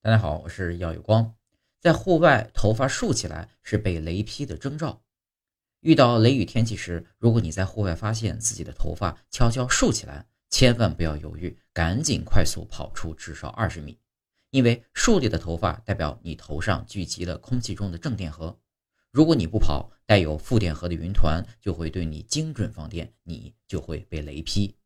大家好，我是耀有光。在户外，头发竖起来是被雷劈的征兆。遇到雷雨天气时，如果你在户外发现自己的头发悄悄竖起来，千万不要犹豫，赶紧快速跑出至少二十米，因为竖立的头发代表你头上聚集了空气中的正电荷。如果你不跑，带有负电荷的云团就会对你精准放电，你就会被雷劈。